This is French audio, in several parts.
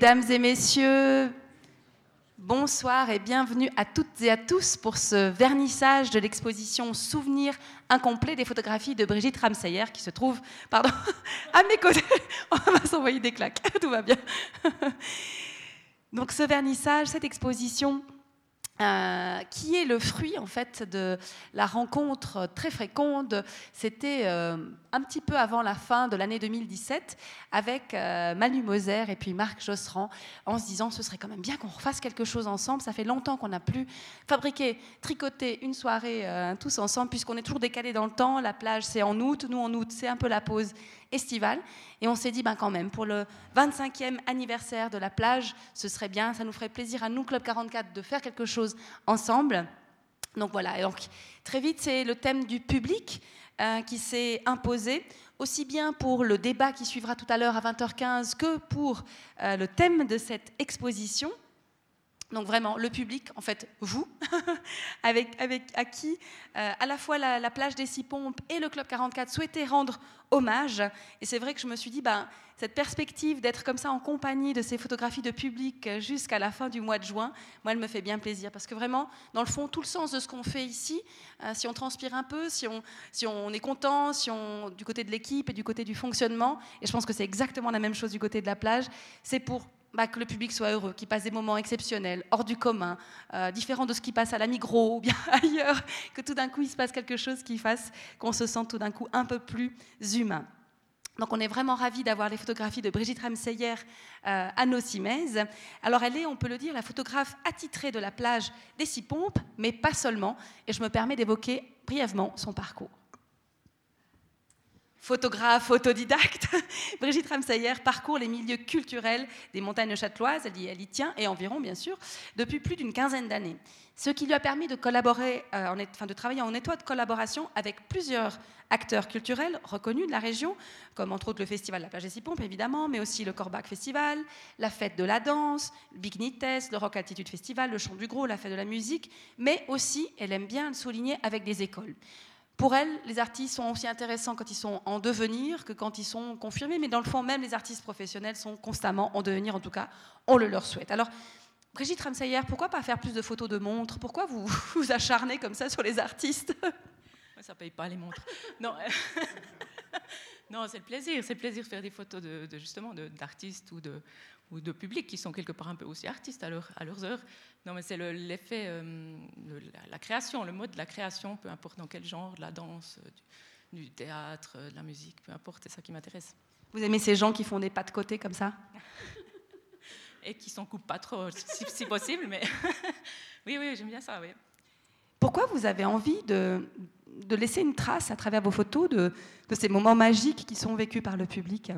Mesdames et messieurs, bonsoir et bienvenue à toutes et à tous pour ce vernissage de l'exposition Souvenirs incomplets des photographies de Brigitte Ramsayer qui se trouve pardon, à mes côtés. On va s'envoyer des claques, tout va bien. Donc ce vernissage, cette exposition, euh, qui est le fruit en fait de la rencontre très fréquente. C'était euh, un petit peu avant la fin de l'année 2017 avec euh, Manu Moser et puis Marc Josserand en se disant ce serait quand même bien qu'on refasse quelque chose ensemble. Ça fait longtemps qu'on n'a plus fabriqué, tricoté une soirée tous ensemble puisqu'on est toujours décalé dans le temps. La plage c'est en août, nous en août c'est un peu la pause estivale. Et on s'est dit, ben quand même, pour le 25e anniversaire de la plage, ce serait bien, ça nous ferait plaisir à nous, Club 44, de faire quelque chose ensemble. Donc voilà, donc très vite, c'est le thème du public euh, qui s'est imposé, aussi bien pour le débat qui suivra tout à l'heure à 20h15 que pour euh, le thème de cette exposition. Donc vraiment, le public, en fait, vous, avec, avec, à qui euh, à la fois la, plage des Six Pompes et le Club 44 souhaitaient rendre hommage. Et c'est vrai que je me suis dit, ben, cette perspective d'être comme ça en compagnie de ces photographies de public jusqu'à la fin du mois de juin, moi, elle me fait bien plaisir. Parce que vraiment, dans le fond, tout le sens de ce qu'on fait ici, euh, si on transpire un peu, si on, si on est content, si on, du côté de l'équipe et du côté du fonctionnement, et je pense que c'est exactement la même chose du côté de la plage, c'est pour bah, que le public soit heureux, qu'il passe des moments exceptionnels, hors du commun, euh, différents de ce qui passe à la Migros ou bien ailleurs, que tout d'un coup il se passe quelque chose qui fasse qu'on se sente tout d'un coup un peu plus humain. Donc on est vraiment ravis d'avoir les photographies de Brigitte Ramseyer euh, à nos Alors elle est, on peut le dire, la photographe attitrée de la plage des Six Pompes, mais pas seulement. Et je me permets d'évoquer brièvement son parcours photographe autodidacte, Brigitte Ramsayer parcourt les milieux culturels des montagnes châteloises, elle y, elle tient, et environ bien sûr, depuis plus d'une quinzaine d'années. Ce qui lui a permis de collaborer, euh, en, enfin, de travailler en étroite collaboration avec plusieurs acteurs culturels reconnus de la région, comme entre autres le Festival de la plage des Six évidemment, mais aussi le Corbac Festival, la Fête de la danse, le Big Nites, le Rock Altitude Festival, le Chant du Gros, la Fête de la musique, mais aussi, elle aime bien le souligner, avec des écoles. Pour elle, les artistes sont aussi intéressants quand ils sont en devenir que quand ils sont confirmés, mais dans le fond, même les artistes professionnels sont constamment en devenir, en tout cas, on le leur souhaite. Alors, Brigitte Ramsayer, pourquoi pas faire plus de photos de montres? Pourquoi vous vous acharnez comme ça sur les artistes? Ça paye pas les montres. Non, non c'est le plaisir, c'est le plaisir de faire des photos de, justement d'artistes ou de, ou de public qui sont quelque part un peu aussi artistes à, leur, à leurs heures. Non, mais c'est l'effet euh, la, création, le mode de la création, peu importe dans quel genre, de la danse, euh, du, théâtre, euh, de la musique, peu importe, c'est ça qui m'intéresse. Vous aimez ces gens qui font des pas de côté comme ça? Et qui s'en coupent pas trop, si, possible, mais oui, oui, j'aime bien ça, oui. Pourquoi vous avez envie de, de, laisser une trace à travers vos photos de, de ces moments magiques qui sont vécus par le public?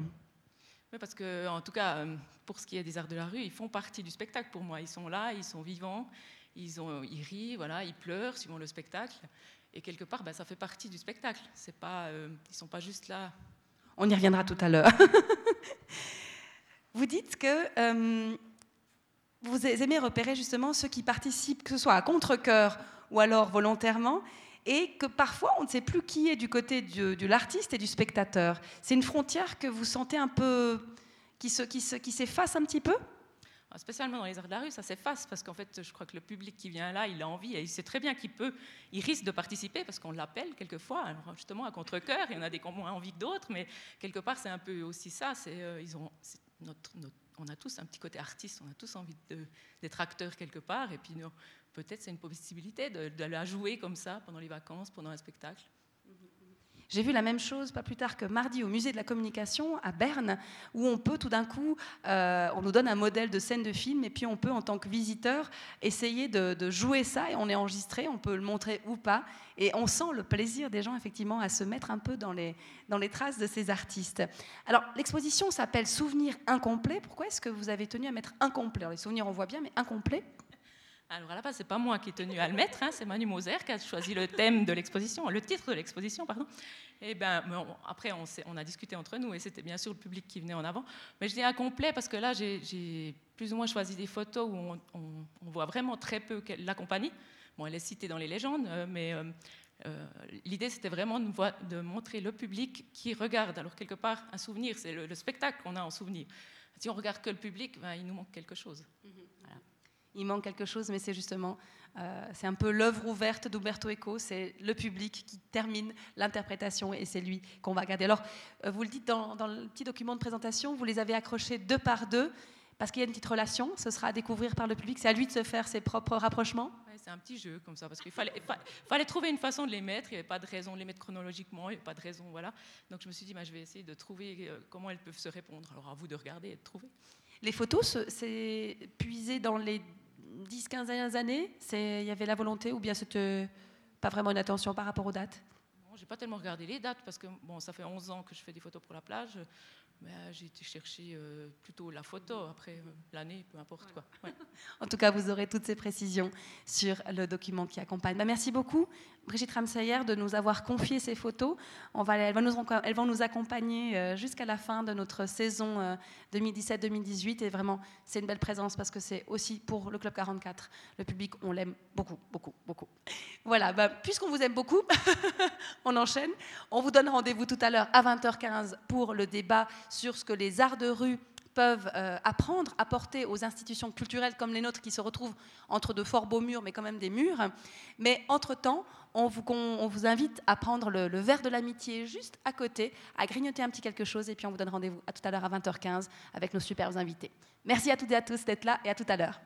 Oui, parce que, en tout cas, euh, pour ce qui est des arts de la rue, ils font partie du spectacle pour moi. Ils sont là, ils sont vivants, ils, ont, ils rient, voilà, ils pleurent suivant le spectacle. Et quelque part, ben, ça fait partie du spectacle. C'est pas, euh, ils ne sont pas juste là. On y reviendra tout à l'heure. vous dites que euh, vous aimez repérer justement ceux qui participent, que ce soit à contre-coeur ou alors volontairement, et que parfois on ne sait plus qui est du côté de, l'artiste et du spectateur. C'est une frontière que vous sentez un peu qui s'efface un petit peu? Ah, Spécialement dans les arts de la rue, ça s'efface parce qu'en fait, je crois que le public qui vient là, il a envie et il sait très bien qu'il peut, il risque de participer parce qu'on l'appelle quelquefois, alors justement à contre-coeur, il y en a des qui ont moins envie que d'autres, mais quelque part, c'est un peu aussi ça. C'est, euh, ont, notre, on a tous un petit côté artiste, on a tous envie d'être acteur quelque part, et puis peut-être c'est une possibilité de, jouer comme ça pendant les vacances, pendant un spectacle. J'ai vu la même chose pas plus tard que mardi au musée de la communication à Berne, où on peut tout d'un coup, euh, on nous donne un modèle de scène de film, et puis on peut en tant que visiteur essayer de, jouer ça, et on est enregistré, on peut le montrer ou pas, et on sent le plaisir des gens effectivement à se mettre un peu dans les, dans les traces de ces artistes. Alors l'exposition s'appelle Souvenirs incomplets. Pourquoi est-ce que vous avez tenu à mettre incomplet Les souvenirs on voit bien, mais incomplet alors à la base, c'est pas moi qui ai tenu à le mettre, hein, c'est Manu Moser qui a choisi le thème de l'exposition, le titre de l'exposition, pardon. Et ben, après, on, on, a discuté entre nous et c'était bien sûr le public qui venait en avant. Mais je dis incomplet parce que là, j'ai plus ou moins choisi des photos où on, voit vraiment très peu la compagnie. Bon, elle est citée dans les légendes, euh, mais euh, euh, l'idée, c'était vraiment de, de, montrer le public qui regarde. Alors quelque part, un souvenir, c'est le, le spectacle qu'on a en souvenir Si on regarde que le public, ben, il nous manque quelque chose. Il manque quelque chose, mais c'est justement, euh, c'est un peu l'œuvre ouverte d'Umberto Eco, c'est le public qui termine l'interprétation et c'est lui qu'on va regarder. Alors, euh, vous le dites dans, dans, le petit document de présentation, vous les avez accrochés deux par deux parce qu'il y a une petite relation, ce sera à découvrir par le public, c'est à lui de se faire ses propres rapprochements c'est un petit jeu comme ça, parce qu'il fallait, fallait, trouver une façon de les mettre. Il n'y avait pas de raison de les mettre chronologiquement, il n'y avait pas de raison, voilà. Donc je me suis dit, bah, je vais essayer de trouver euh, comment elles peuvent se répondre. Alors à vous de regarder et de trouver. Les photos, c'est puisé dans les 10-15 dernières années Il y avait la volonté ou bien c'était pas vraiment une attention par rapport aux dates? J'ai pas tellement regardé les dates parce que bon, ça fait 11 ans que je fais des photos pour la plage. Euh, j'ai été chercher euh, plutôt la photo, après euh, l'année, peu importe quoi. en tout cas, vous aurez toutes ces précisions sur le document qui accompagne. Bah, merci beaucoup, Brigitte Ramsayer, de nous avoir confié ces photos. On va, elles, vont nous, elles vont nous accompagner jusqu'à la fin de notre saison 2017-2018. Et vraiment, c'est une belle présence parce que c'est aussi pour le Club 44. Le public, on l'aime beaucoup, beaucoup, beaucoup. Voilà, bah, puisqu'on vous aime beaucoup, on enchaîne. On vous donne rendez-vous tout à l'heure à 20h15 pour le débat sur ce que les arts de rue peuvent euh, apprendre, apporter aux institutions culturelles comme les nôtres qui se retrouvent entre de fort beaux murs, mais quand même des murs. Mais entre-temps, on vous, on vous, invite à prendre le, le verre de l'amitié juste à côté, à grignoter un petit quelque chose, et puis on vous donne rendez-vous à tout à l'heure à 20h15 avec nos superbes invités. Merci à toutes et à tous d'être là, et à tout à l'heure.